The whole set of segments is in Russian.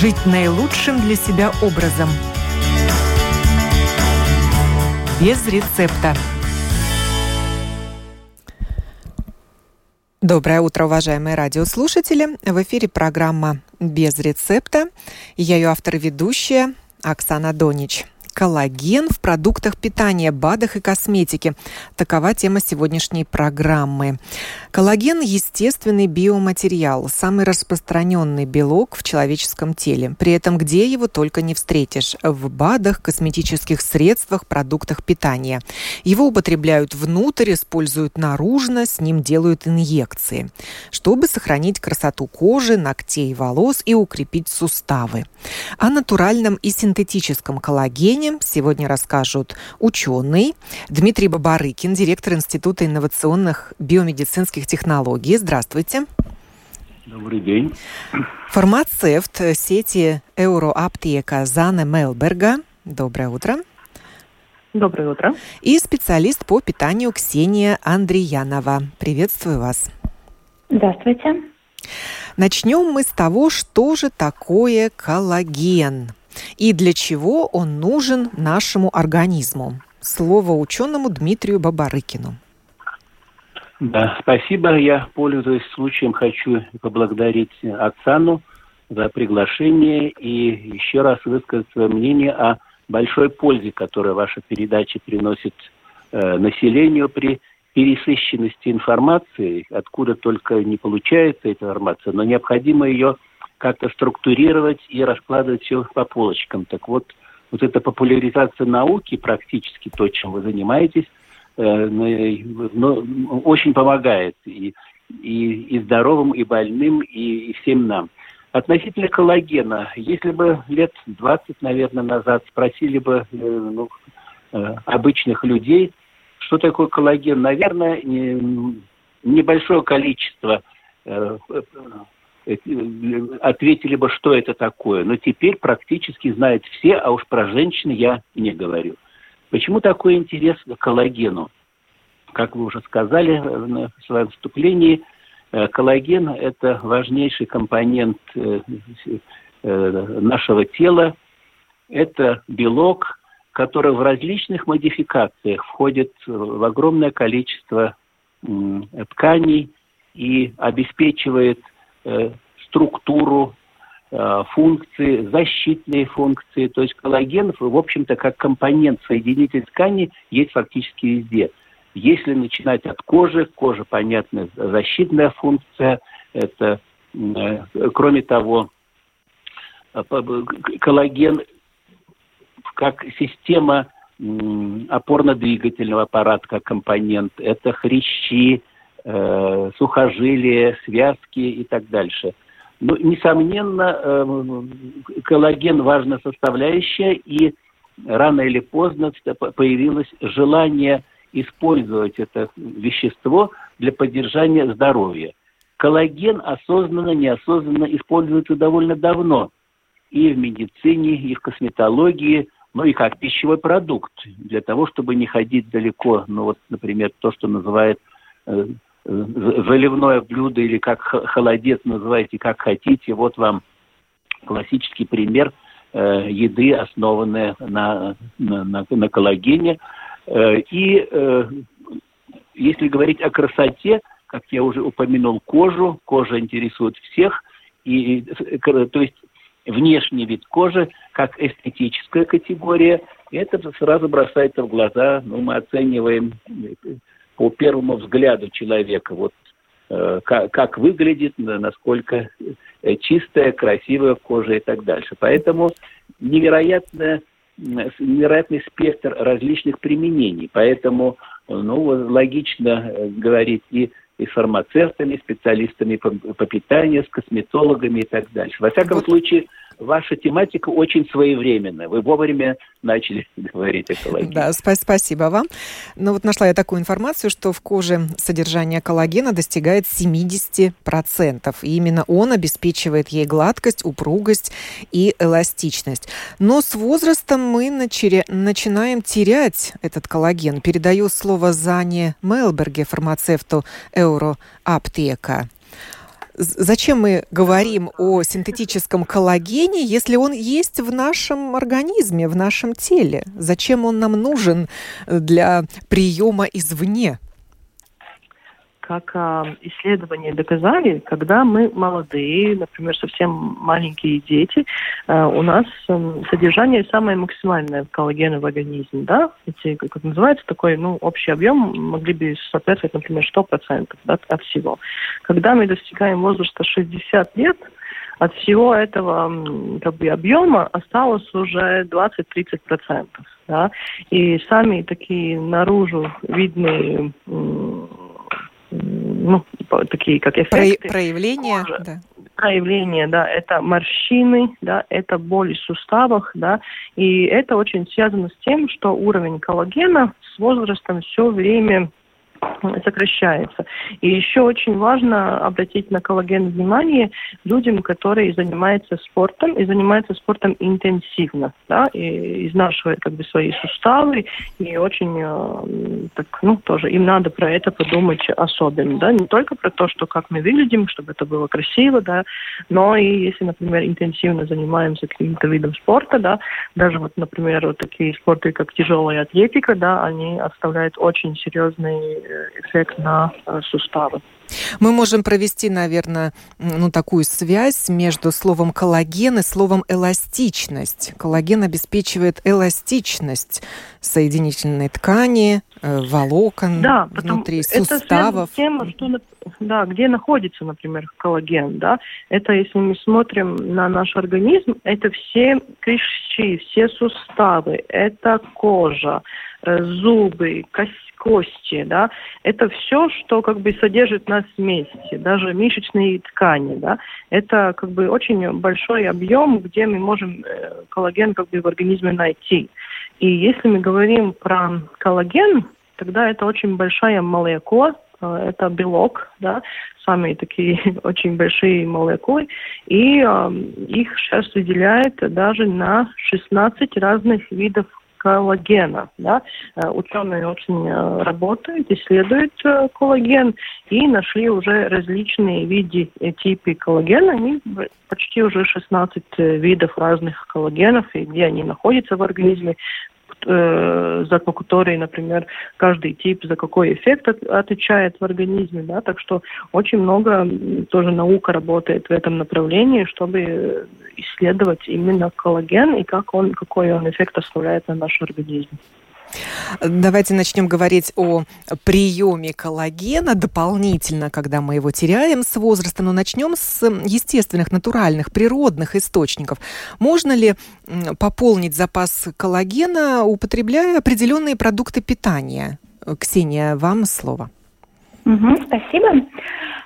жить наилучшим для себя образом. Без рецепта. Доброе утро, уважаемые радиослушатели. В эфире программа «Без рецепта». Я ее автор и ведущая Оксана Донич коллаген в продуктах питания, БАДах и косметике. Такова тема сегодняшней программы. Коллаген – естественный биоматериал, самый распространенный белок в человеческом теле. При этом где его только не встретишь – в БАДах, косметических средствах, продуктах питания. Его употребляют внутрь, используют наружно, с ним делают инъекции, чтобы сохранить красоту кожи, ногтей, волос и укрепить суставы. О натуральном и синтетическом коллагене Сегодня расскажут ученый Дмитрий Бабарыкин, директор Института инновационных биомедицинских технологий. Здравствуйте. Добрый день. Фармацевт сети Euroаптека Зана Мелберга. Доброе утро. Доброе утро. И специалист по питанию Ксения Андреянова. Приветствую вас. Здравствуйте. Начнем мы с того, что же такое коллаген и для чего он нужен нашему организму. Слово ученому Дмитрию Бабарыкину. Да, спасибо. Я, пользуясь случаем, хочу поблагодарить Оксану за приглашение и еще раз высказать свое мнение о большой пользе, которую ваша передача приносит э, населению при пересыщенности информации, откуда только не получается эта информация, но необходимо ее как-то структурировать и раскладывать все по полочкам. Так вот, вот эта популяризация науки, практически то, чем вы занимаетесь, э, очень помогает и, и, и здоровым, и больным, и, и всем нам. Относительно коллагена, если бы лет 20, наверное, назад спросили бы э, ну, э, обычных людей, что такое коллаген, наверное, не, небольшое количество Э, ответили бы, что это такое. Но теперь практически знают все, а уж про женщин я не говорю. Почему такой интерес к коллагену? Как вы уже сказали в своем вступлении, э, коллаген – это важнейший компонент э, нашего тела. Это белок, который в различных модификациях входит в огромное количество тканей и обеспечивает Э, структуру, э, функции, защитные функции. То есть коллаген, в общем-то, как компонент соединитель ткани есть фактически везде. Если начинать от кожи, кожа, понятно, защитная функция, это, э, кроме того, коллаген как система опорно-двигательного аппарата, как компонент, это хрящи, э, сухожилия, связки и так дальше. Ну, несомненно, э, коллаген важная составляющая, и рано или поздно появилось желание использовать это вещество для поддержания здоровья. Коллаген осознанно, неосознанно используется довольно давно и в медицине, и в косметологии, ну и как пищевой продукт, для того, чтобы не ходить далеко, ну вот, например, то, что называют э, заливное блюдо или как холодец называйте, как хотите. Вот вам классический пример э, еды, основанной на, на, на, на коллагене. Э, и э, если говорить о красоте, как я уже упомянул, кожу, кожа интересует всех, и, то есть внешний вид кожи как эстетическая категория, это сразу бросается в глаза, ну, мы оцениваем по первому взгляду человека, вот э, как, как выглядит, насколько чистая, красивая кожа и так дальше. Поэтому невероятно, невероятный спектр различных применений. Поэтому ну, логично э, говорить и и фармацевтами, специалистами по, по питанию, с косметологами и так дальше. Во всяком вот. случае, ваша тематика очень своевременная. Вы вовремя начали говорить коллагене. Да, спасибо вам. Ну вот нашла я такую информацию, что в коже содержание коллагена достигает 70%. И именно он обеспечивает ей гладкость, упругость и эластичность. Но с возрастом мы начали, начинаем терять этот коллаген. Передаю слово Зане Мелберге, фармацевту Euroаптека. Зачем мы говорим о синтетическом коллагене, если он есть в нашем организме, в нашем теле? Зачем он нам нужен для приема извне? Как а, исследования доказали, когда мы молодые, например, совсем маленькие дети, а, у нас а, содержание самое максимальное коллагена в организме, да, эти, как называется, такой, ну, общий объем могли бы соответствовать, например, 100% да, от всего. Когда мы достигаем возраста 60 лет, от всего этого как бы, объема осталось уже 20-30%. Да? И сами такие наружу видные ну, такие как эффекты. Про проявления, кожи. да. Проявления, да, это морщины, да, это боли в суставах, да, и это очень связано с тем, что уровень коллагена с возрастом все время сокращается. И еще очень важно обратить на коллаген внимание людям, которые занимаются спортом и занимаются спортом интенсивно, да, и изнашивают как бы свои суставы, и очень э, так, ну, тоже им надо про это подумать особенно, да, не только про то, что как мы выглядим, чтобы это было красиво, да, но и если, например, интенсивно занимаемся каким-то видом спорта, да, даже вот, например, вот такие спорты, как тяжелая атлетика, да, они оставляют очень серьезные эффект на э, суставы. Мы можем провести, наверное, ну, такую связь между словом коллаген и словом эластичность. Коллаген обеспечивает эластичность соединительной ткани, э, волокон да, внутри суставов. Это тем, что, да, где находится, например, коллаген. Да? Это, если мы смотрим на наш организм, это все клещи, все суставы, это кожа, зубы, кость кости, да, это все, что как бы содержит нас вместе, даже мышечные ткани, да, это как бы очень большой объем, где мы можем э, коллаген как бы в организме найти. И если мы говорим про коллаген, тогда это очень большая молекула, э, это белок, да, самые такие очень большие молекулы, и э, их сейчас выделяют даже на 16 разных видов коллагена. Да? Э, ученые очень э, работают, исследуют э, коллаген и нашли уже различные виды типы коллагена. Они почти уже 16 видов разных коллагенов, и где они находятся в организме, за который, например, каждый тип за какой эффект от, отвечает в организме, да, так что очень много тоже наука работает в этом направлении, чтобы исследовать именно коллаген и как он, какой он эффект оставляет на наш организм. Давайте начнем говорить о приеме коллагена дополнительно, когда мы его теряем с возраста. Но начнем с естественных, натуральных, природных источников. Можно ли пополнить запас коллагена, употребляя определенные продукты питания? Ксения, вам слово. Угу, спасибо.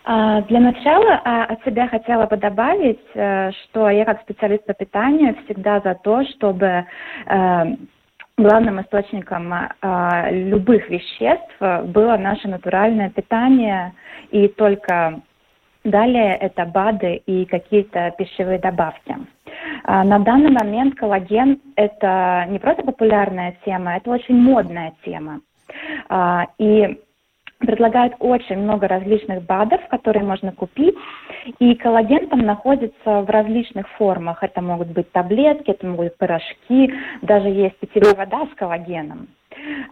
А, для начала а, от себя хотела бы добавить, э, что я как специалист по питанию всегда за то, чтобы э, главным источником э, любых веществ было наше натуральное питание, и только далее это БАДы и какие-то пищевые добавки. Э, на данный момент коллаген – это не просто популярная тема, это очень модная тема. Э, и предлагают очень много различных БАДов, которые можно купить. И коллаген там находится в различных формах. Это могут быть таблетки, это могут быть порошки, даже есть питьевая вода с коллагеном.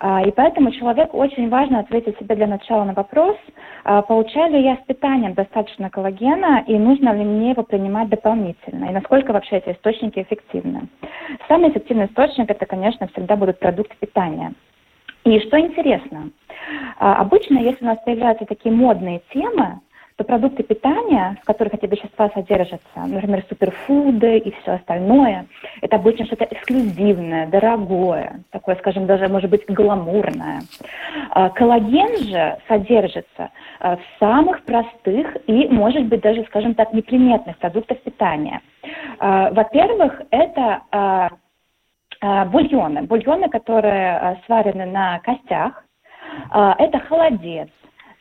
А, и поэтому человеку очень важно ответить себе для начала на вопрос, а, получаю ли я с питанием достаточно коллагена и нужно ли мне его принимать дополнительно, и насколько вообще эти источники эффективны. Самый эффективный источник это, конечно, всегда будут продукты питания. И что интересно, а, обычно, если у нас появляются такие модные темы, то продукты питания, в которых эти вещества содержатся, например, суперфуды и все остальное, это обычно что-то эксклюзивное, дорогое, такое, скажем, даже, может быть, гламурное. А, коллаген же содержится а, в самых простых и, может быть, даже, скажем так, неприметных продуктах питания. Во-первых, это бульоны. Бульоны, которые сварены на костях, а, это холодец,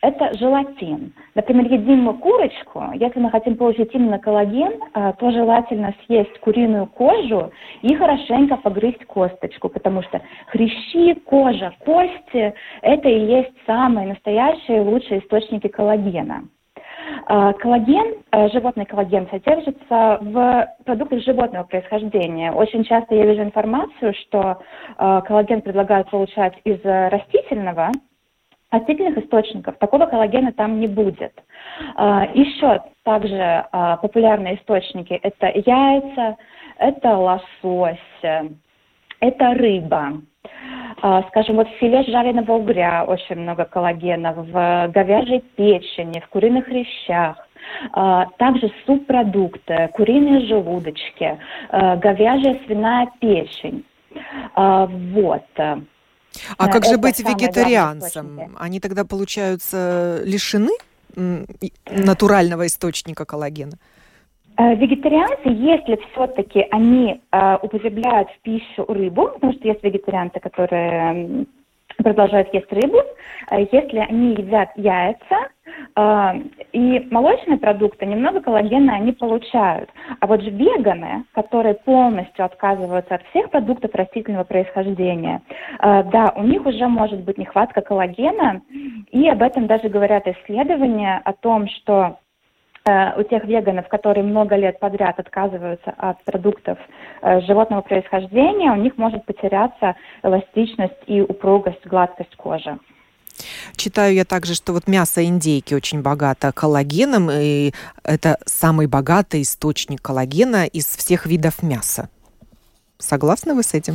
это желатин. Например, едим мы курочку, если мы хотим получить именно коллаген, а, то желательно съесть куриную кожу и хорошенько погрызть косточку, потому что хрящи, кожа, кости – это и есть самые настоящие лучшие источники коллагена. Коллаген, животный коллаген содержится в продуктах животного происхождения. Очень часто я вижу информацию, что коллаген предлагают получать из растительного, растительных источников такого коллагена там не будет. Еще также популярные источники – это яйца, это лосось, это рыба. А, скажем, вот в филе жареного угря очень много коллагена, в говяжьей печени, в куриных хрящах. А, также субпродукты, куриные желудочки, а, говяжья свиная печень. Вот. А как же быть вегетарианцем? Они тогда, получаются, лишены натурального источника коллагена? Э, вегетарианцы, если все-таки они э, употребляют в пищу рыбу, потому что есть вегетарианцы, которые продолжают есть рыбу, э, если они едят яйца э, и молочные продукты, немного коллагена они получают. А вот же веганы, которые полностью отказываются от всех продуктов растительного происхождения, э, да, у них уже может быть нехватка коллагена, и об этом даже говорят исследования о том, что у тех веганов, которые много лет подряд отказываются от продуктов э, животного происхождения, у них может потеряться эластичность и упругость, гладкость кожи. Читаю я также, что вот мясо индейки очень богато коллагеном, и это самый богатый источник коллагена из всех видов мяса. Согласны вы с этим?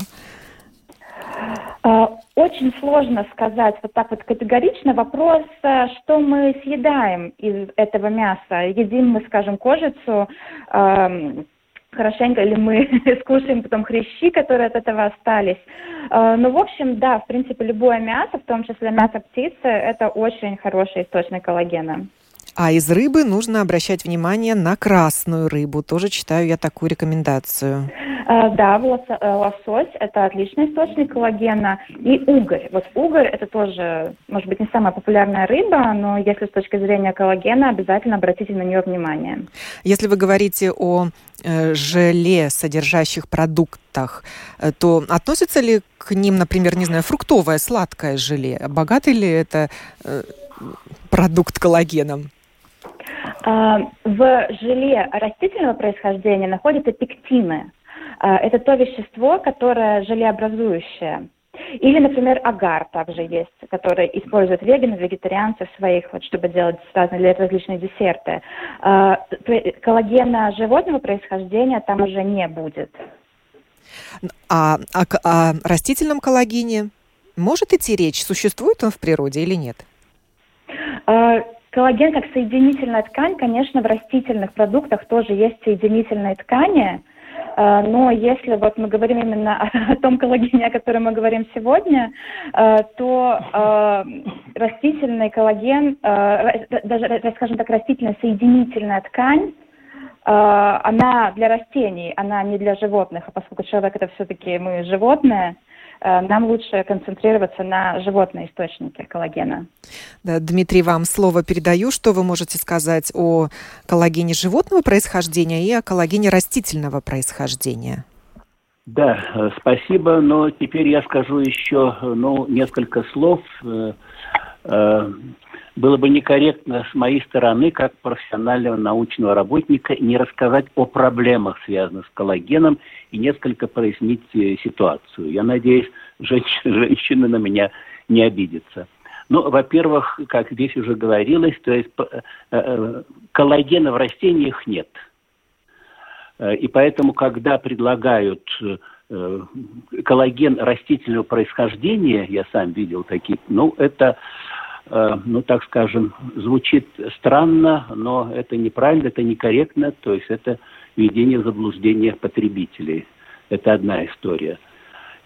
А, очень сложно сказать вот так вот категорично вопрос, э, что мы съедаем из этого мяса. Едим мы, скажем, кожицу, хорошенько, или мы скушаем потом хрящи, которые от этого остались. Э, ну, в общем, да, в принципе, любое мясо, в том числе мясо птицы, это очень хороший источник коллагена. А из рыбы нужно обращать внимание на красную рыбу. Тоже читаю я такую рекомендацию. Э, да, э, лосось – это отличный источник коллагена. И угорь. Вот угорь – это тоже, может быть, не самая популярная рыба, но если с точки зрения коллагена, обязательно обратите на нее внимание. Если вы говорите о э, желе, содержащих продуктах, то относится ли к ним, например, не знаю, фруктовое, сладкое желе? Богатый ли это продукт коллагеном? А, в желе растительного происхождения находятся пектины. А, это то вещество, которое желеобразующее. Или, например, агар также есть, который используют веганы, вегетарианцы в своих, вот, чтобы делать разные различные десерты. А, коллагена животного происхождения там уже не будет. А о, о растительном коллагене может идти речь? Существует он в природе или нет? Коллаген как соединительная ткань, конечно, в растительных продуктах тоже есть соединительные ткани, э, но если вот мы говорим именно о том коллагене, о котором мы говорим сегодня, э, то э, растительный коллаген, даже, скажем так, растительная соединительная ткань, она для растений, она не для животных, а поскольку человек это все-таки мы животные, Э, нам лучше концентрироваться на животные источники коллагена. Да, Дмитрий, вам слово передаю. Что вы можете сказать о коллагене животного происхождения и о коллагене растительного происхождения? Да, э, спасибо, но теперь я скажу еще ну, несколько слов. Э, было бы некорректно с моей стороны, как профессионального научного работника, не рассказать о проблемах, связанных с коллагеном, и несколько прояснить э, ситуацию. Я надеюсь, женщины, женщины на меня не обидятся. Ну, во-первых, как здесь уже говорилось, то есть э, э, коллагена в растениях нет. И поэтому, когда предлагают коллаген растительного происхождения, я сам видел такие, ну, это ну, так скажем, звучит странно, но это неправильно, это некорректно, то есть это введение в заблуждение потребителей. Это одна история.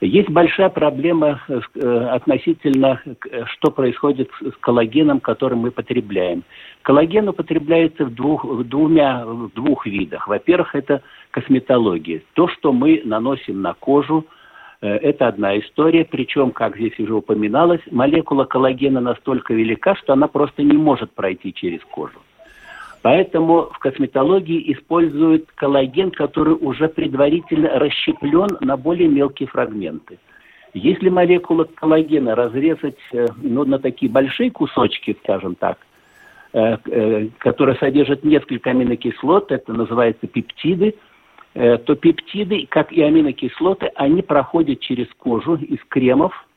Есть большая проблема э, относительно, что происходит с коллагеном, который мы потребляем. Коллаген употребляется в двух, в двумя, в двух видах. Во-первых, это косметология. То, что мы наносим на кожу – Э, это одна история, причем, как здесь уже упоминалось, молекула коллагена настолько велика, что она просто не может пройти через кожу. Поэтому в косметологии используют коллаген, который уже предварительно расщеплен на более мелкие фрагменты. Если молекулу коллагена разрезать э, ну, на такие большие кусочки, скажем так, которые содержат несколько аминокислот, это называется пептиды, то пептиды, как и аминокислоты, они проходят через кожу из кремов,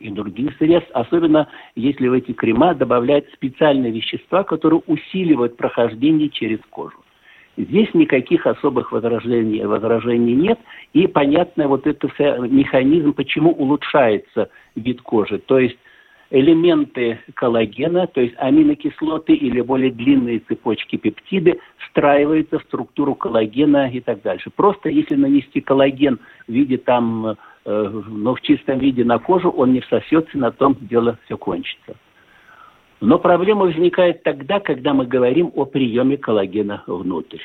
и других средств, особенно если в эти крема добавляют специальные вещества, которые усиливают прохождение через кожу. Здесь никаких особых возражений, возражений нет, и понятно вот этот механизм, почему улучшается вид кожи. То есть элементы коллагена, то есть аминокислоты или более длинные цепочки пептиды, встраиваются в структуру коллагена и так дальше. Просто если нанести коллаген в виде там Э, но в чистом виде на кожу он не всосется, на том дело все кончится. Но проблема возникает тогда, когда мы говорим о приеме коллагена внутрь.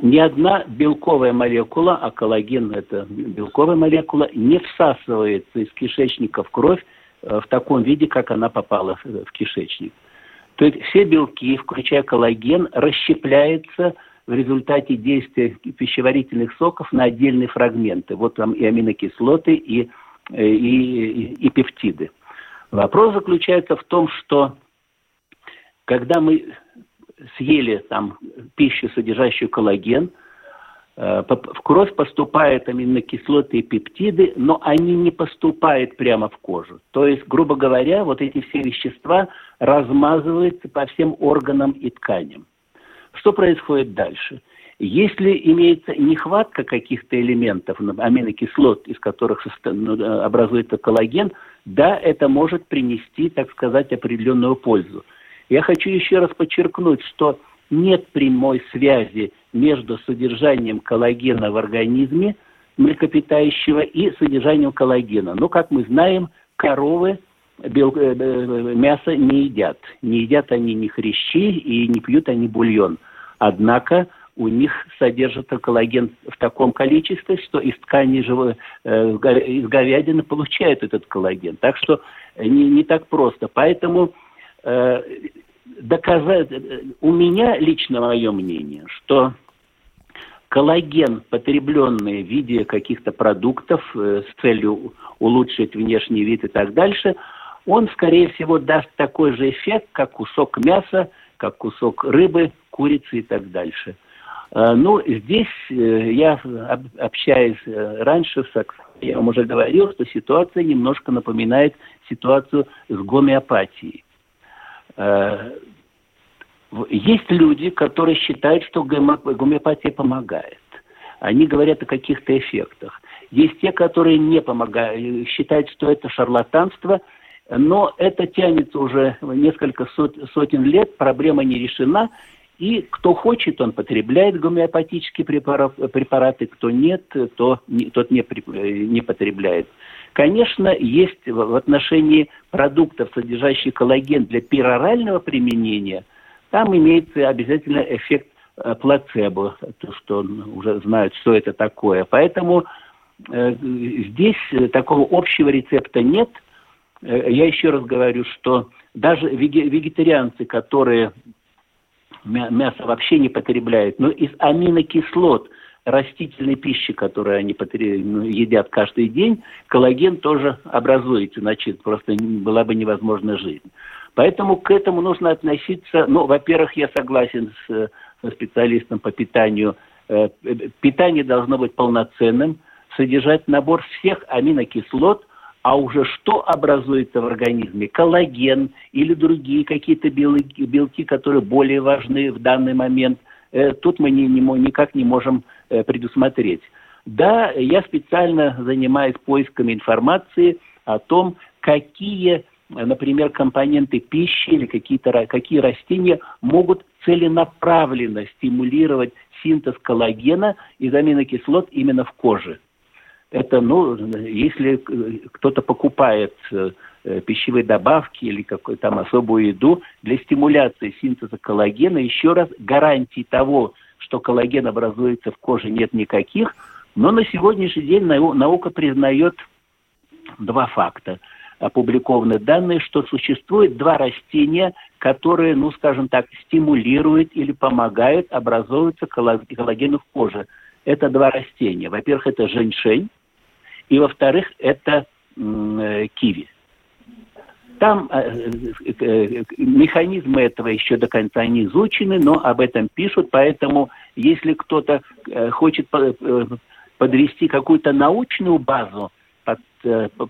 Ни одна белковая молекула, а коллаген – это белковая молекула, не всасывается из кишечника в кровь э, в таком виде, как она попала в кишечник. То есть все белки, включая коллаген, расщепляются – в результате действия пищеварительных соков на отдельные фрагменты. Вот там и аминокислоты, и, э, и, и, и пептиды. Вопрос заключается в том, что когда мы съели там пищу, содержащую коллаген, э, в кровь поступают аминокислоты и пептиды, но они не поступают прямо в кожу. То есть, грубо говоря, вот эти все вещества размазываются по всем органам и тканям. Что происходит дальше? Если имеется нехватка каких-то элементов, аминокислот, из которых ну, образуется коллаген, да, это может принести, так сказать, определенную пользу. Я хочу еще раз подчеркнуть, что нет прямой связи между содержанием коллагена в организме млекопитающего и содержанием коллагена. Но, как мы знаем, коровы бел... Э, э, мясо не едят. Не едят они ни хрящи и не пьют они бульон. Однако у них содержится коллаген в таком количестве, что из ткани живой, э, из говядины получают этот коллаген. Так что не, не так просто. Поэтому э, доказать, у меня лично мое мнение, что коллаген, потребленный в виде каких-то продуктов э, с целью улучшить внешний вид и так дальше, он, скорее всего, даст такой же эффект, как кусок мяса, как кусок рыбы, курицы и так дальше. А, ну, здесь э, я, общаясь э, раньше с я вам уже говорил, что ситуация немножко напоминает ситуацию с гомеопатией. А, есть люди, которые считают, что гомеопатия помогает. Они говорят о каких-то эффектах. Есть те, которые не помогают, считают, что это шарлатанство – но это тянется уже несколько сот, сотен лет, проблема не решена, и кто хочет, он потребляет гомеопатические препараты, кто нет, то, тот не, не потребляет. Конечно, есть в отношении продуктов, содержащих коллаген для перорального применения, там имеется обязательно эффект э, плацебо, то, что уже знают, что это такое. Поэтому э, здесь такого общего рецепта нет – Э, я еще раз говорю, что даже вегетарианцы, которые мясо вообще не потребляют, но из аминокислот растительной пищи, которую они ну, едят каждый день, коллаген тоже образуется, значит, просто была бы невозможна жизнь. Поэтому к этому нужно относиться, ну, во-первых, я согласен с, специалистом по питанию, э, питание должно быть полноценным, содержать набор всех аминокислот, а уже что образуется в организме? Коллаген или другие какие-то белки, которые более важны в данный момент. Э, тут мы никак не можем предусмотреть. Да, я специально занимаюсь поисками информации о том, какие, например, компоненты пищи или какие-то, какие растения могут целенаправленно стимулировать синтез коллагена из аминокислот именно в коже это, ну, если кто-то покупает э, пищевые добавки или какую-то там особую еду для стимуляции синтеза коллагена, еще раз, гарантий того, что коллаген образуется в коже, нет никаких. Но на сегодняшний день наука признает два факта. Опубликованы данные, что существует два растения, которые, ну, скажем так, стимулируют или помогают образовываться коллагену в коже. Это два растения. Во-первых, это женьшень, и, во-вторых, это э, киви. Там механизмы этого еще до конца не изучены, но об этом пишут, поэтому если кто-то хочет подвести какую-то научную базу под,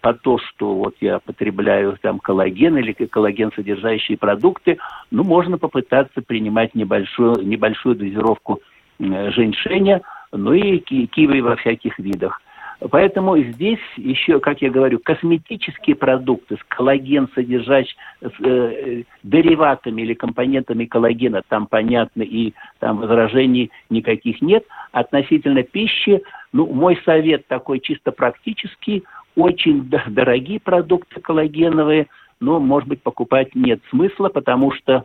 под то, что вот я потребляю там коллаген или коллаген содержащие продукты, ну, можно попытаться принимать небольшую, небольшую дозировку женьшеня, ну и киви во всяких видах. Поэтому здесь еще, как я говорю, косметические продукты с коллаген содержащими с э, дериватами или компонентами коллагена, там понятно, и там возражений никаких нет. Относительно пищи, ну, мой совет такой чисто практический, очень дорогие продукты коллагеновые, но, может быть, покупать нет смысла, потому что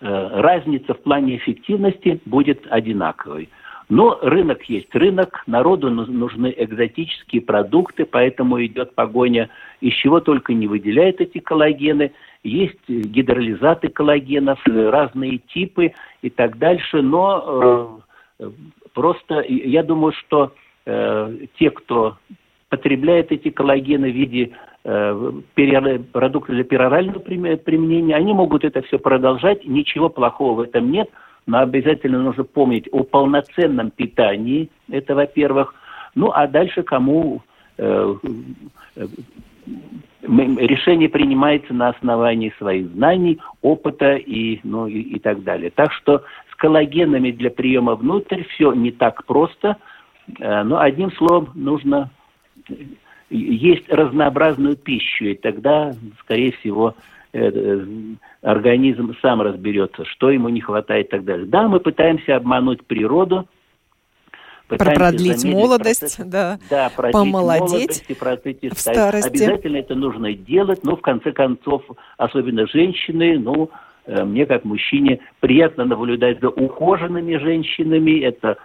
э, разница в плане эффективности будет одинаковой. Но рынок есть рынок, народу нужны экзотические продукты, поэтому идет погоня, из чего только не выделяют эти коллагены. Есть гидролизаты коллагенов, разные типы и так дальше, но э, просто я думаю, что э, те, кто потребляет эти коллагены в виде э, продуктов для перорального применения, они могут это все продолжать, ничего плохого в этом нет – но обязательно нужно помнить о полноценном питании, это во-первых. Ну, а дальше кому э, э, решение принимается на основании своих знаний, опыта и, ну, и, и так далее. Так что с коллагенами для приема внутрь все не так просто, э, но одним словом нужно э, есть разнообразную пищу, и тогда, скорее всего, организм сам разберется, что ему не хватает и так далее. Да, мы пытаемся обмануть природу, продлить молодость, процесс, да, да продлить помолодеть молодость и в старости. Обязательно это нужно делать, но в конце концов, особенно женщины, ну, Э, мне как мужчине приятно наблюдать за ухоженными женщинами, это э,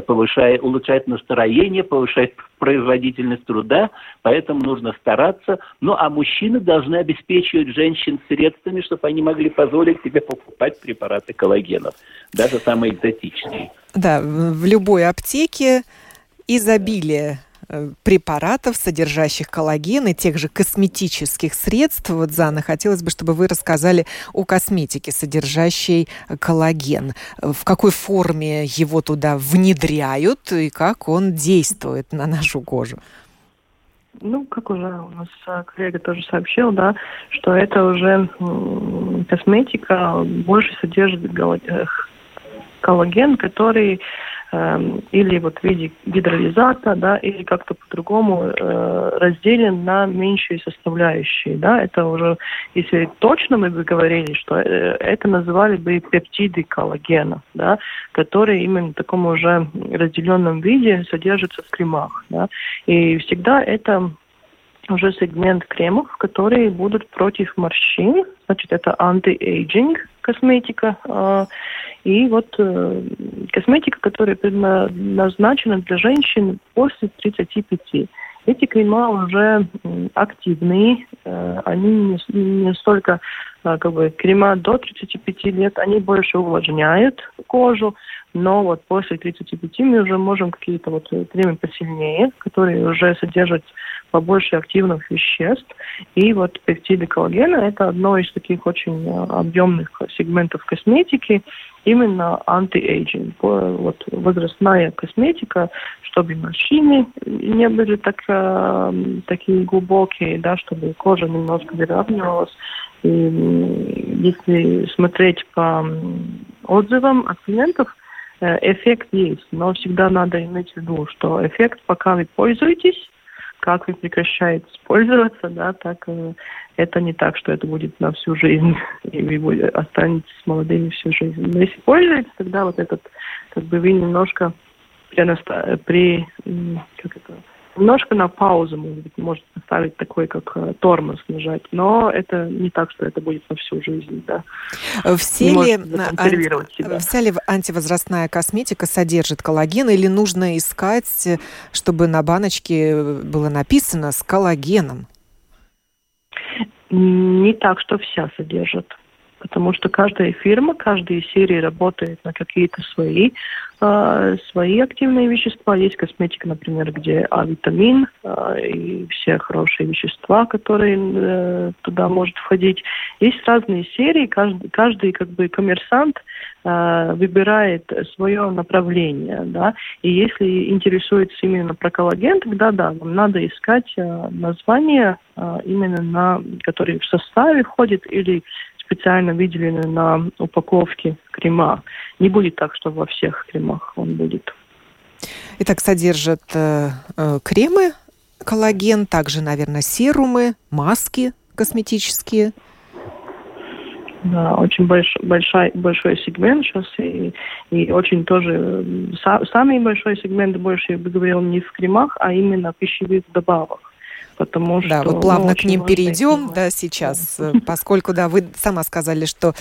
повышает, улучшает настроение, повышает производительность труда, поэтому нужно стараться. Ну, а мужчины должны обеспечивать женщин средствами, чтобы они могли позволить себе покупать препараты коллагенов, даже самые экзотичные. Да, в любой аптеке изобилие Э, препаратов, содержащих коллаген и тех же косметических средств. Вот, Зана, хотелось бы, чтобы вы рассказали о косметике, содержащей коллаген. В какой форме его туда внедряют и как он действует на нашу кожу? Ну, как уже у нас коллега тоже сообщил, да, что это уже косметика больше содержит э, коллаген, который или вот в виде гидролизата, да, или как-то по-другому э, разделен на меньшие составляющие, да, это уже, если точно мы бы говорили, что э, это называли бы пептиды коллагена, да, которые именно в таком уже разделенном виде содержатся в кремах, да, и всегда это уже сегмент кремов, которые будут против морщин, значит, это anti-aging косметика, э, и вот э, косметика, которая предназначена для женщин после 35. Эти крема уже активные, э, они не, столько как бы крема до 35 лет, они больше увлажняют кожу, но вот после 35 мы уже можем какие-то вот кремы посильнее, которые уже содержат побольше активных веществ. И вот пептиды коллагена – это одно из таких очень э, объемных сегментов косметики, именно anti-aging, вот возрастная косметика, чтобы морщины не были так, э, такие глубокие, да, чтобы кожа немножко выравнивалась. Если смотреть по отзывам от клиентов, э, эффект есть, но всегда надо иметь в виду, что эффект, пока вы пользуетесь, как вы прекращаете пользоваться, да, так э, это не так, что это будет на всю жизнь, и вы останетесь молодыми всю жизнь. Но если пользуетесь, тогда вот этот, как бы вы немножко при, при как это, немножко на паузу, может быть, может поставить такой, как э, тормоз нажать, но это не так, что это будет на всю жизнь, да. Все ли, анти, вся ли антивозрастная косметика содержит коллаген или нужно искать, чтобы на баночке было написано с коллагеном? Не так, что вся содержит. Потому что каждая фирма, каждая серия работает на какие-то свои, э, свои активные вещества. Есть косметика, например, где А-витамин э, и все хорошие вещества, которые э, туда может входить. Есть разные серии, каждый, каждый как бы коммерсант э, выбирает свое направление, да, и если интересуется именно про коллаген, тогда да, нам надо искать э, название э, именно на, который в составе входит или специально выделены на упаковке крема. Не будет так, что во всех кремах он будет. Итак, содержат э, э, кремы, коллаген, также, наверное, серумы, маски косметические. Да, очень больш, большой, большой сегмент сейчас, и, и очень тоже, са, самый большой сегмент больше, я бы говорил, не в кремах, а именно в пищевых добавках потому да, что... вот плавно ну, к ним перейдем, да, сейчас, да. Э, поскольку, да, вы сама сказали, что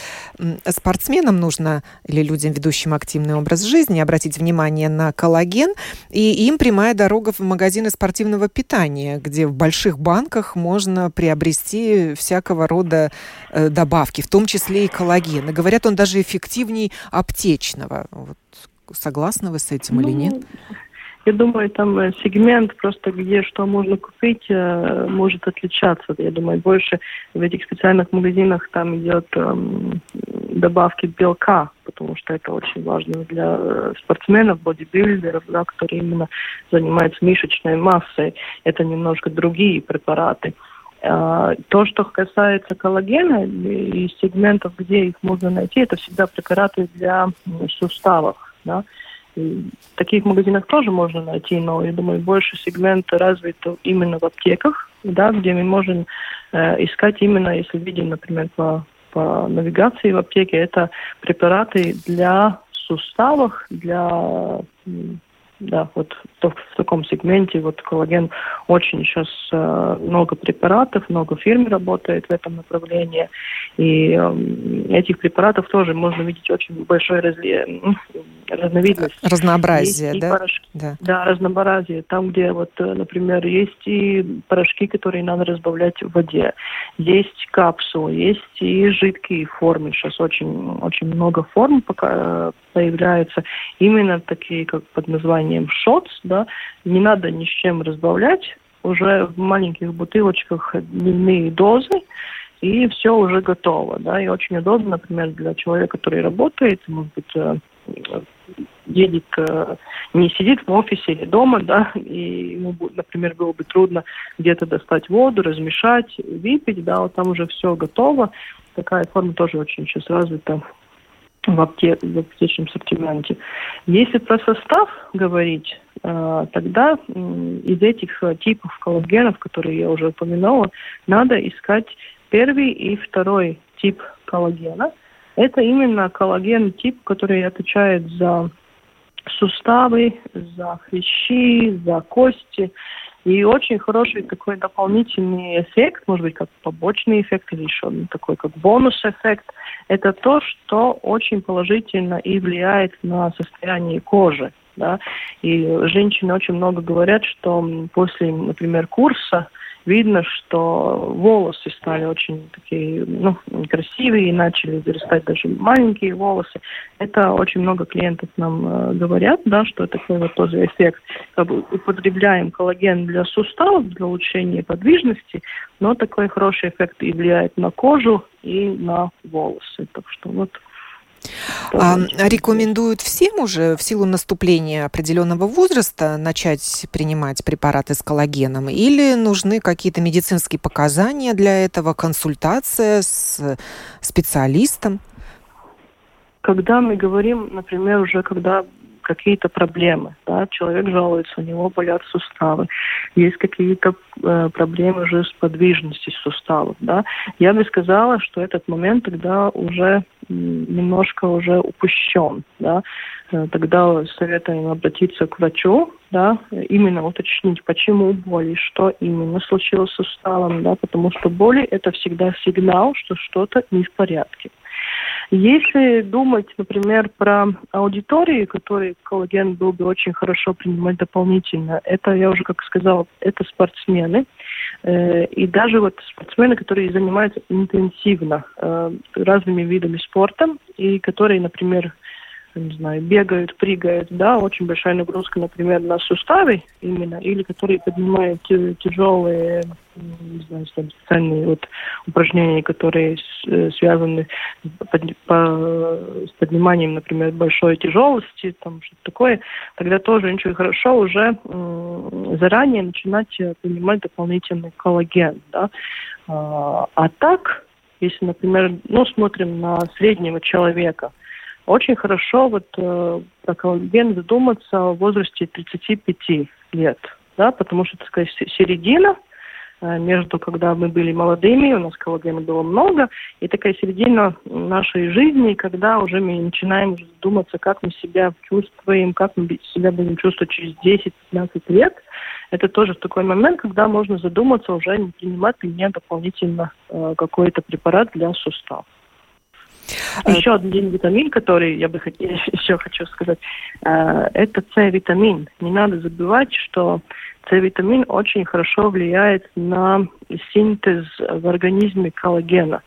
спортсменам нужно, или людям, ведущим активный образ жизни, обратить внимание на коллаген, и им прямая дорога в магазины спортивного питания, где в больших банках можно приобрести всякого рода э, добавки, в том числе и коллаген. И говорят, он даже эффективнее аптечного. Вот согласны вы с этим ну, или нет? Я думаю, там э, сегмент просто, где что можно купить, э, может отличаться. Я думаю, больше в этих специальных магазинах там идет эм, добавки белка, потому что это очень важно для э, спортсменов, бодибилдеров, да, которые именно занимаются мышечной массой. Это немножко другие препараты. То, что касается коллагена и сегментов, где их можно найти, это всегда препараты для суставов. Да? Таких магазинах тоже можно найти, но я думаю, больше сегмент развит именно в аптеках, да, где мы можем э, искать именно, если видим, например, по, по навигации в аптеке, это препараты для суставов, для да, вот в, в таком сегменте вот коллаген очень сейчас э, много препаратов, много фирм работает в этом направлении, и э, этих препаратов тоже можно видеть очень большое разли... разновидность. Разнообразие, есть да? Порошки, да? Да, разнообразие. Там, где вот, э, например, есть и порошки, которые надо разбавлять в воде, есть капсулы, есть и жидкие формы. Сейчас очень, очень много форм пока э, появляется. Именно такие, как под названием шотс, да, не надо ни с чем разбавлять, уже в маленьких бутылочках дневные дозы, и все уже готово, да, и очень удобно, например, для человека, который работает, может быть, э, едет, э, не сидит в офисе или дома, да, и ему, например, было бы трудно где-то достать воду, размешать, выпить, да, вот там уже все готово. Такая форма тоже очень сейчас развита в, апте в аптечном ассортименте. Если про состав говорить, тогда из этих э, типов коллагенов, которые я уже упоминала, надо искать первый и второй тип коллагена. Это именно коллаген тип, который отвечает за суставы, за хрящи, за кости. И очень хороший такой дополнительный эффект, может быть, как побочный эффект или еще такой как бонус-эффект, это то, что очень положительно и влияет на состояние кожи. Да? И женщины очень много говорят, что после, например, курса видно, что волосы стали очень такие, ну, красивые, и начали вырастать даже маленькие волосы. Это очень много клиентов нам э, говорят, да, что такой вот тоже эффект. Как бы употребляем коллаген для суставов, для улучшения подвижности, но такой хороший эффект и влияет на кожу, и на волосы. Так что вот а, рекомендуют всем уже в силу наступления определенного возраста начать принимать препараты с коллагеном? Или нужны какие-то медицинские показания для этого, консультация с специалистом? Когда мы говорим, например, уже когда какие-то проблемы. Да? Человек жалуется, у него болят суставы. Есть какие-то э, проблемы уже с подвижностью суставов. Да? Я бы сказала, что этот момент тогда уже немножко уже упущен. Да? Э, тогда советуем обратиться к врачу, да, именно уточнить, почему боли, что именно случилось с суставом, да, потому что боли это всегда сигнал, что что-то не в порядке. Если думать, например, про аудитории, которые коллаген был бы очень хорошо принимать дополнительно, это, я уже как сказала, это спортсмены. Э, и даже вот спортсмены, которые занимаются интенсивно э, разными видами спорта, и которые, например, не знаю, бегают, прыгают, да, очень большая нагрузка, например, на суставы именно, или которые поднимают тяжелые, не знаю, специальные вот упражнения, которые э, связаны под, по, с подниманием, например, большой тяжелости, там что-то такое, тогда тоже очень хорошо уже заранее начинать э, принимать дополнительный коллаген, да. А, а так, если, например, ну, смотрим на среднего человека – очень хорошо вот э, задуматься в возрасте 35 лет, да, потому что, так сказать, середина э, между, когда мы были молодыми, у нас коллагена было много, и такая середина нашей жизни, когда уже мы начинаем задуматься, как мы себя чувствуем, как мы себя будем чувствовать через 10-15 лет. Это тоже такой момент, когда можно задуматься уже, не принимать ли мне дополнительно э, какой-то препарат для суставов. Э, еще один витамин, который я бы хотела, еще хочу сказать, э, это С-витамин. Не надо забывать, что С-витамин очень хорошо влияет на синтез в организме коллагена.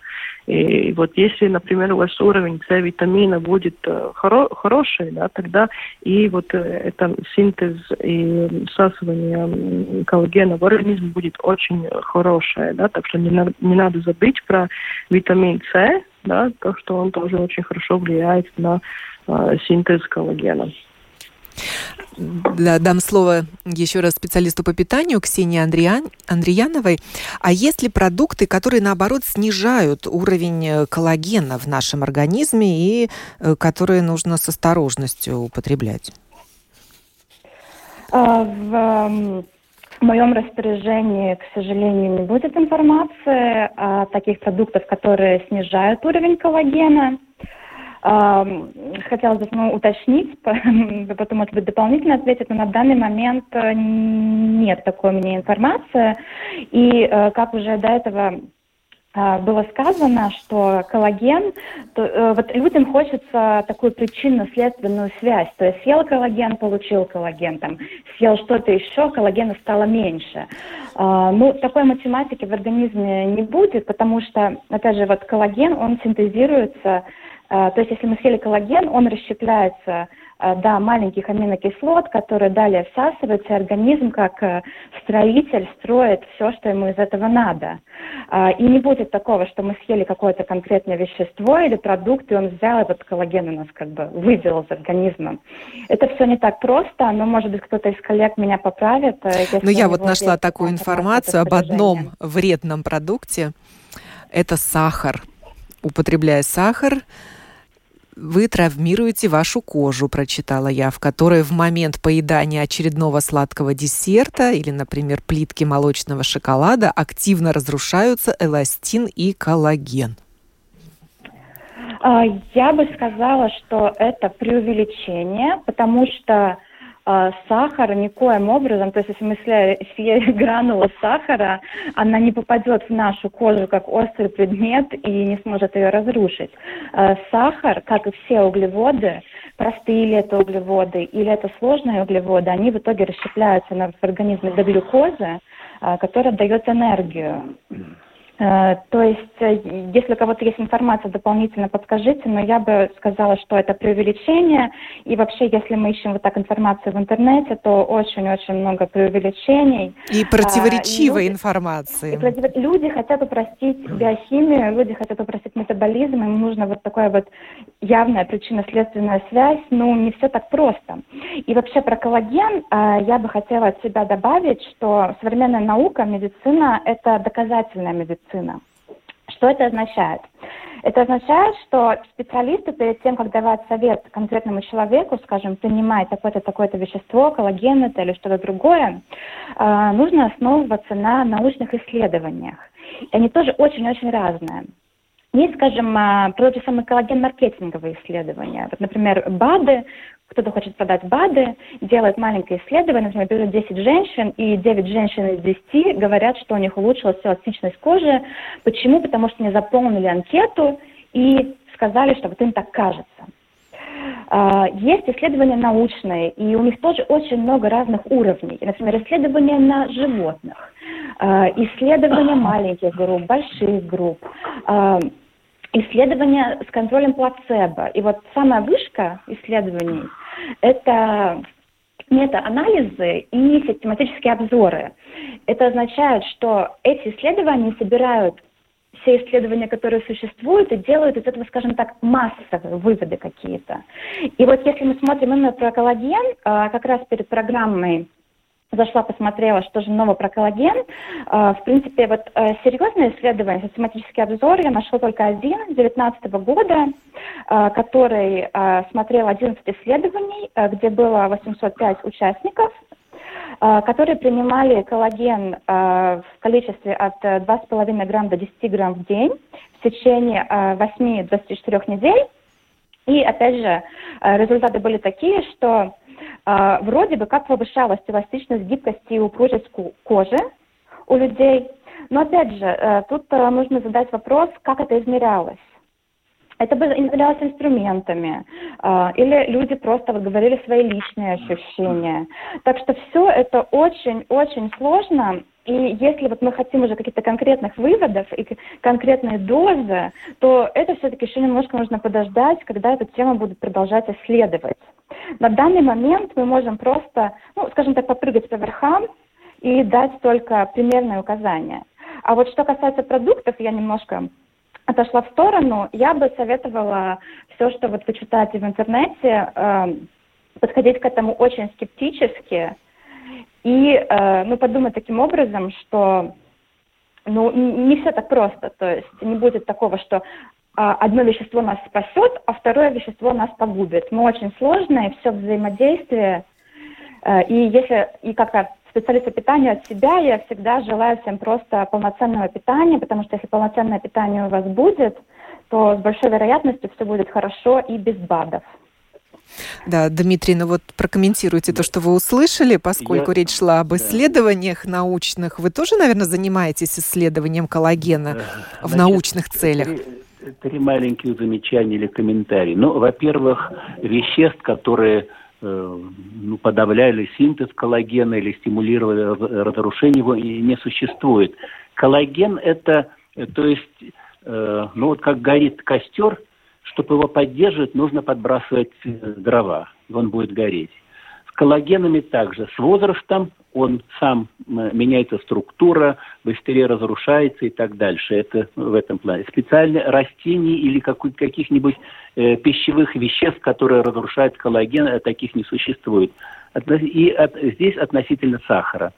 И вот если, например, у вас уровень С-витамина будет э, хоро хороший, да, тогда и вот это синтез и всасывание коллагена в организм будет очень хорошее, да, так что не, надо не надо забыть про витамин С, да, то, что он тоже очень хорошо влияет на э, синтез коллагена. Да, дам слово еще раз специалисту по питанию Ксении Андриан, Андреяновой. А есть ли продукты, которые, наоборот, снижают уровень э, коллагена в нашем организме и э, которые нужно с осторожностью употреблять? А, в в моем распоряжении, к сожалению, не будет информации о таких продуктах, которые снижают уровень коллагена. Хотелось бы ну, уточнить, потом, может быть, дополнительно ответить, но на данный момент э, нет такой у меня информации. И, э, как уже до этого было сказано, что коллаген, то, э, вот людям хочется такую причинно-следственную связь. То есть съел коллаген, получил коллаген, там, съел что-то еще, коллагена стало меньше. Э, ну, такой математики в организме не будет, потому что, опять же, вот коллаген, он синтезируется, э, то есть если мы съели коллаген, он расщепляется да, маленьких аминокислот, которые далее всасываются, и организм как э, строитель строит все, что ему из этого надо. А, и не будет такого, что мы съели какое-то конкретное вещество или продукт, и он взял этот коллаген у нас как бы вывел из организма. Это все не так просто, но, может быть, кто-то из коллег меня поправит. Э, ну, я вот нашла такую информацию об одном вредном продукте. Это сахар. Употребляя сахар, вы травмируете вашу кожу, прочитала я, в которой в момент поедания очередного сладкого десерта или, например, плитки молочного шоколада активно разрушаются эластин и коллаген. А, я бы сказала, что это преувеличение, потому что а, сахар никоим образом, то есть если мы съели гранулу сахара, она не попадет в нашу кожу как острый предмет и не сможет ее разрушить. А, сахар, как и все углеводы, простые ли это углеводы или это сложные углеводы, они в итоге расщепляются в организме до глюкозы, а, которая дает энергию. Э, то есть, э, если у кого-то есть информация, дополнительно подскажите, но я бы сказала, что это преувеличение. И вообще, если мы ищем вот так информацию в интернете, то очень-очень много преувеличений. И противоречивой а, информации. И против... Люди хотят упростить биохимию, люди хотят упростить метаболизм, им нужно вот такая вот явная причинно-следственная связь. Ну, не все так просто. И вообще про коллаген а, я бы хотела от себя добавить, что современная наука, медицина – это доказательная медицина медицина. Что это означает? Это означает, что специалисты перед тем, как давать совет конкретному человеку, скажем, принимать такое-то такое-то вещество, коллаген это или что-то другое, э, нужно основываться на научных исследованиях. И они тоже очень-очень разные. Есть, скажем, тот же самый коллаген-маркетинговые исследования. Вот, например, БАДы, кто-то хочет продать БАДы, делает маленькое исследование, например, берут 10 женщин, и 9 женщин из 10 говорят, что у них улучшилась эластичность кожи. Почему? Потому что они заполнили анкету, и сказали, что вот им так кажется. А, есть исследования научные, и у них тоже очень много разных уровней. Например, исследования на животных, а, исследования маленьких групп, больших групп, а, исследования с контролем плацебо. И вот самая вышка исследований – это мета-анализы и систематические обзоры. Это означает, что эти исследования собирают все исследования, которые существуют, и делают из этого, скажем так, массовые выводы какие-то. И вот если мы смотрим именно про коллаген, а, как раз перед программой зашла, посмотрела, что же нового про коллаген. А, в принципе, вот а, серьезное исследование, систематический обзор я нашла только один, 2019 года, который смотрел 11 исследований, где было 805 участников – Э, которые принимали коллаген э, в количестве от 2,5 грамм до 10 грамм в день в течение 8-24 э, недель. И, опять же, результаты были такие, что вроде бы как повышалась эластичность, гибкость и упругость кожи у людей. Но, опять же, тут нужно задать вопрос, как это измерялось. Это было измерялось инструментами, э, или люди просто вот говорили свои личные ощущения. Так что все это очень-очень сложно, и если вот мы хотим уже каких-то конкретных выводов и конкретные дозы, то это все-таки еще немножко нужно подождать, когда эту тему будут продолжать исследовать. На данный момент мы можем просто, ну, скажем так, попрыгать по верхам и дать только примерные указания. А вот что касается продуктов, я немножко отошла в сторону, я бы советовала все, что вот вы читаете в интернете, э, подходить к этому очень скептически и э, ну, подумать таким образом, что ну, не все так просто. То есть не будет такого, что э, одно вещество нас спасет, а второе вещество нас погубит. Мы очень сложное, все взаимодействие. Э, и если и как-то специалиста питания от себя, я всегда желаю всем просто полноценного питания, потому что если полноценное питание у вас будет, то с большой вероятностью все будет хорошо и без БАДов. Да, Дмитрий, ну вот прокомментируйте то, что вы услышали, поскольку Я... речь шла об исследованиях да. научных. Вы тоже, наверное, занимаетесь исследованием коллагена Значит, в научных целях? Три, три маленьких замечания или комментарии. Ну, во-первых, веществ, которые Э, ну, подавляли синтез коллагена или стимулировали разрушение его, и не существует. Коллаген это, э, то есть, э, ну вот как горит костер, чтобы его поддерживать, нужно подбрасывать дрова, и он будет гореть. С коллагенами также. С возрастом он сам меняется структура, быстрее разрушается и так дальше. Это в этом плане. Специально растений или каких-нибудь э, пищевых веществ, которые разрушают коллаген, э, таких не существует. И от, здесь относительно сахара.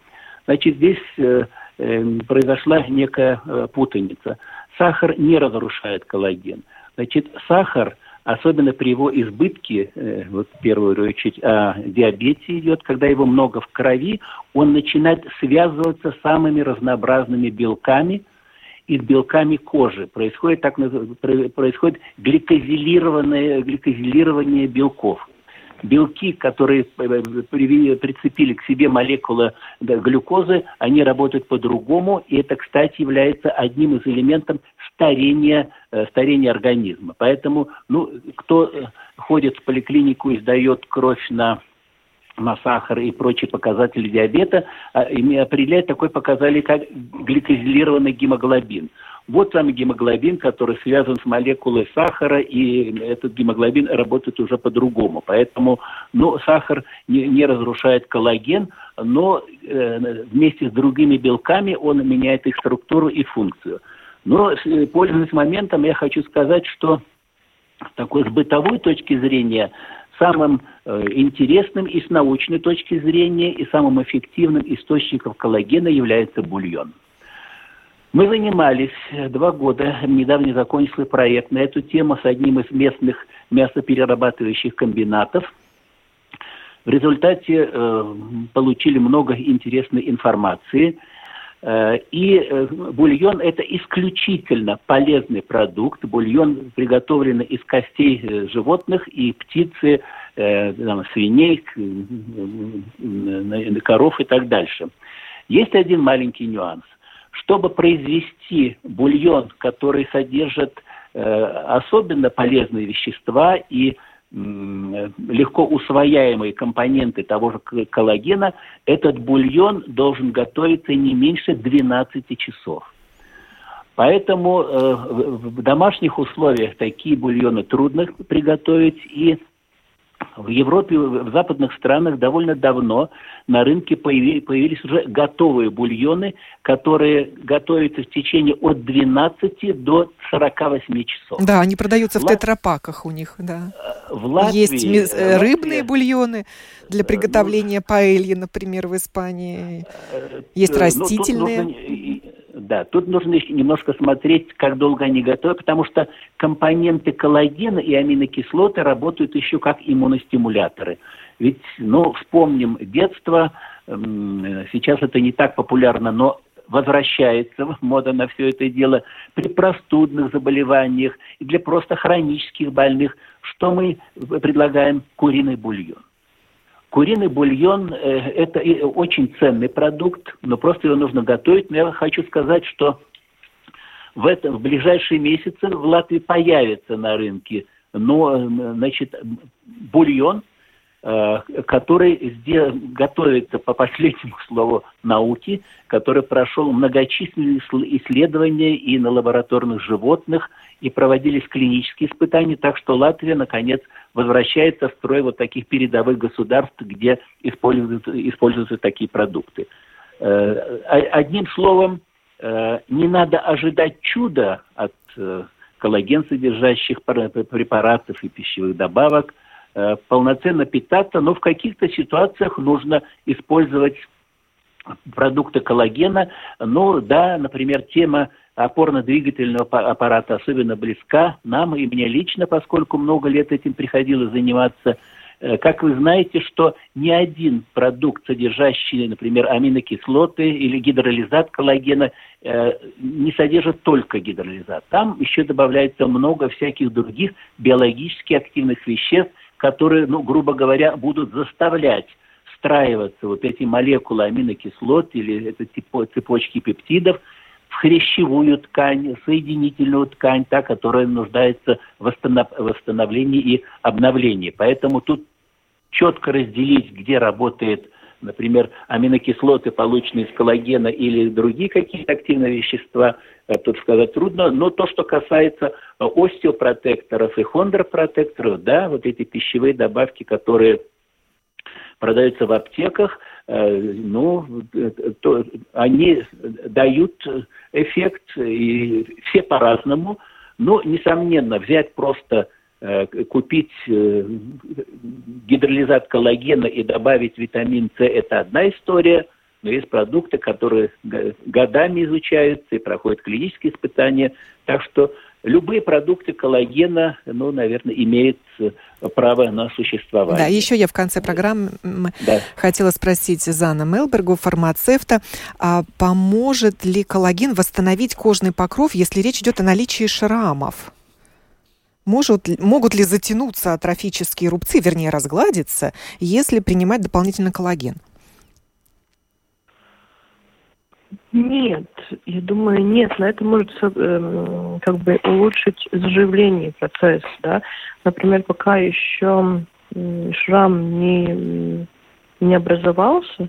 Значит, здесь э, э, произошла некая э, путаница. Сахар не разрушает коллаген. Значит, сахар – особенно при его избытке, э, вот в первую очередь о диабете идет, когда его много в крови, он начинает связываться с самыми разнообразными белками и белками кожи. Происходит, так, происходит гликозилированное, гликозилирование белков белки, которые э, прицепили к себе молекулы глюкозы, они работают по-другому, и это, кстати, является одним из элементов старения, э, старения организма. Поэтому, ну, кто э, ходит в поликлинику и сдает кровь на на сахар и прочие показатели диабета, а, определяет такой показатель, как гликозилированный гемоглобин. Вот самый гемоглобин, который связан с молекулой сахара, и этот гемоглобин работает уже по-другому. Поэтому ну, сахар не, не разрушает коллаген, но э, вместе с другими белками он меняет их структуру и функцию. Но, э, пользуясь моментом, я хочу сказать, что такой с бытовой точки зрения самым э, интересным и с научной точки зрения и самым эффективным источником коллагена является бульон. Мы занимались э, два года, недавно закончился проект на эту тему с одним из местных мясоперерабатывающих комбинатов. В результате э, получили много интересной информации. Э, и э, бульон – это исключительно полезный продукт. Бульон приготовлен из костей э, животных и птицы, там, свиней, коров и так дальше. Есть один маленький нюанс – чтобы произвести бульон, который содержит особенно полезные вещества и легко усвояемые компоненты того же коллагена, этот бульон должен готовиться не меньше 12 часов. Поэтому э, в домашних условиях такие бульоны трудно приготовить, и в Европе, в западных странах довольно давно на рынке появились, уже готовые бульоны, которые готовятся в течение от 12 до 48 часов. Да, они продаются в Лат... тетрапаках у них, да. Э, в Латвии, Есть мис... Латвии... рыбные бульоны для приготовления ну, паэльи, например, в Испании. Э, Есть растительные. Ну, тут нужно да, тут нужно немножко смотреть, как долго они готовы, потому что компоненты коллагена и аминокислоты работают еще как иммуностимуляторы. Ведь, ну, вспомним детство, сейчас это не так популярно, но возвращается мода на все это дело при простудных заболеваниях и для просто хронических больных. Что мы предлагаем? Куриный бульон. Куриный бульон э, – это очень ценный продукт, но просто его нужно готовить. Но я хочу сказать, что в, этом, в ближайшие месяцы в Латвии появится на рынке но, значит, бульон, э, который готовится по последнему слову науки, который прошел многочисленные исследования и на лабораторных животных, и проводились клинические испытания, так что Латвия, наконец, возвращается в строй вот таких передовых государств, где используются, используются такие продукты. Э, одним словом, э, не надо ожидать чуда от коллаген содержащих препаратов и пищевых добавок, полноценно питаться, но в каких-то ситуациях нужно использовать продукты коллагена. Ну да, например, тема опорно-двигательного аппарата особенно близка нам и мне лично, поскольку много лет этим приходилось заниматься. Э, как вы знаете, что ни один продукт, содержащий, например, аминокислоты или гидролизат коллагена, э, не содержит только гидролизат. Там еще добавляется много всяких других биологически активных веществ, которые, ну, грубо говоря, будут заставлять встраиваться вот эти молекулы аминокислот или это цепочки пептидов в хрящевую ткань, соединительную ткань, та, которая нуждается в восстановлении и обновлении. Поэтому тут четко разделить, где работает, например, аминокислоты, полученные из коллагена или другие какие-то активные вещества, э, тут сказать трудно. Но то, что касается остеопротекторов и хондропротекторов, да, вот эти пищевые добавки, которые продаются в аптеках, э, ну, то, они дают эффект, и все по-разному. Но, несомненно, взять просто э, купить э, гидролизат коллагена и добавить витамин С – это одна история, но есть продукты, которые годами изучаются и проходят клинические испытания. Так что любые продукты коллагена, ну, наверное, имеют э, право на существование. Да, еще я в конце программы да. хотела спросить Зана Мелбергу, фармацевта, а поможет ли коллаген восстановить кожный покров, если речь идет о наличии шрамов? Может, могут ли затянуться атрофические рубцы, вернее, разгладиться, если принимать дополнительно коллаген? Нет, я думаю, нет, но это может э, как бы улучшить заживление процесс, да. Например, пока еще шрам не, не образовался,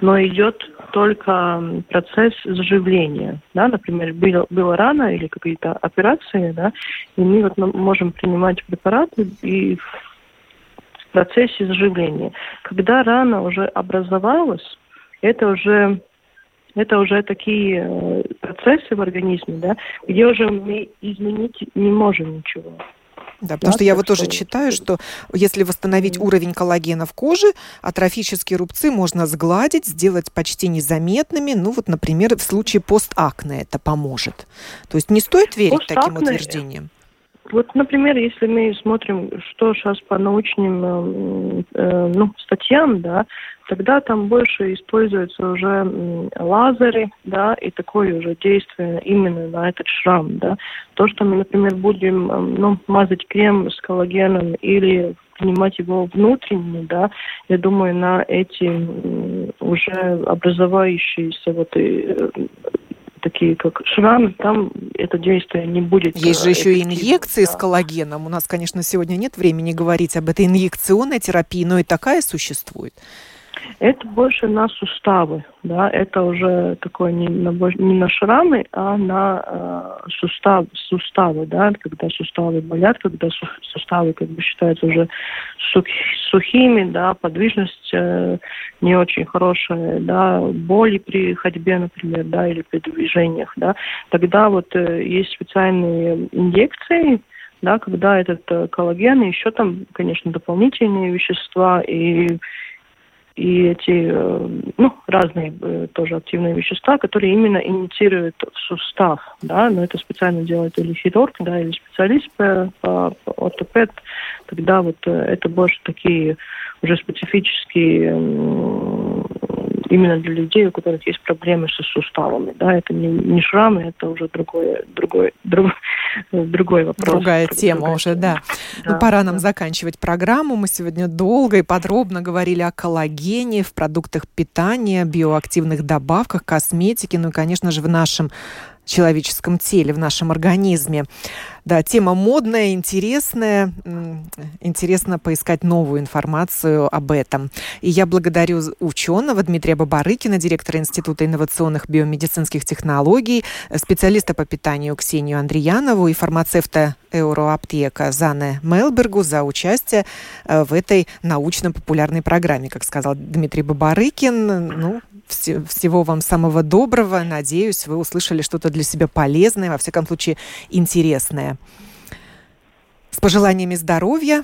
но идет только процесс заживления, да, например, было, было рано или какие-то операции, да, и мы вот можем принимать препараты и в процессе заживления. Когда рана уже образовалась, это уже это уже такие э, процессы в организме, да, где уже мы изменить не можем ничего. Да, потому да, что я вот тоже читаю, что если восстановить mm уровень коллагена в коже, атрофические рубцы можно сгладить, сделать почти незаметными. Ну вот, например, в случае постакне это поможет. То есть не стоит верить Постакне, таким утверждениям. Вот, например, если мы смотрим, что сейчас по научным э, э, ну, статьям, да, тогда там больше используются уже лазеры, да, и такое уже действие именно на этот шрам, да. То, что мы, например, будем, ну, мазать крем с коллагеном или принимать его внутренне, да, я думаю, на эти уже образовающиеся вот и такие как шрамы, там это действие не будет. Есть же еще и инъекции да. с коллагеном. У нас, конечно, сегодня нет времени говорить об этой инъекционной терапии, но и такая существует. Это больше на суставы, да, это уже такое не на, не на шрамы, а на э, сустав, суставы, да, когда суставы болят, когда суставы как бы считаются уже сух, сухими, да, подвижность э, не очень хорошая, да, боли при ходьбе, например, да, или при движениях, да, тогда вот э, есть специальные инъекции, да, когда этот э, коллаген и еще там, конечно, дополнительные вещества и и эти, э, ну, разные э, тоже активные вещества, которые именно инициируют сустав, да, но это специально делает или хирург, да, или специалист по, по, ортопед, тогда вот э, это больше такие уже специфические именно для людей, у которых есть проблемы со суставами. Да, это не, не шрамы, это уже другой, другой, друг, другой вопрос. Другая тема другая уже, да. да ну, пора да. нам заканчивать программу. Мы сегодня долго и подробно говорили о коллагене в продуктах питания, биоактивных добавках, косметике, ну и, конечно же, в нашем человеческом теле, в нашем организме. Да, тема модная, интересная. Интересно поискать новую информацию об этом. И я благодарю ученого Дмитрия Бабарыкина, директора Института инновационных биомедицинских технологий, специалиста по питанию Ксению Андреянову и фармацевта Euroаптека Зане Мелбергу за участие э, в этой научно-популярной программе, как сказал Дмитрий Бабарыкин. Ну, всего вам самого доброго. Надеюсь, вы услышали что-то для себя полезное, во всяком случае, интересное. С пожеланиями здоровья.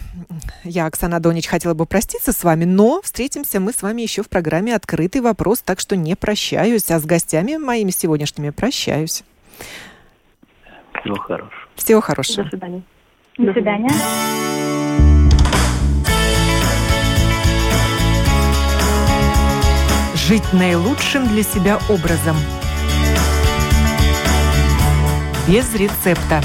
Я, Оксана Донич, хотела бы проститься с вами, но встретимся мы с вами еще в программе «Открытый вопрос», так что не прощаюсь, а с гостями моими сегодняшними прощаюсь. Всего хорошего. Всего хорошего. До свидания. До свидания. Жить наилучшим для себя образом. Без рецепта.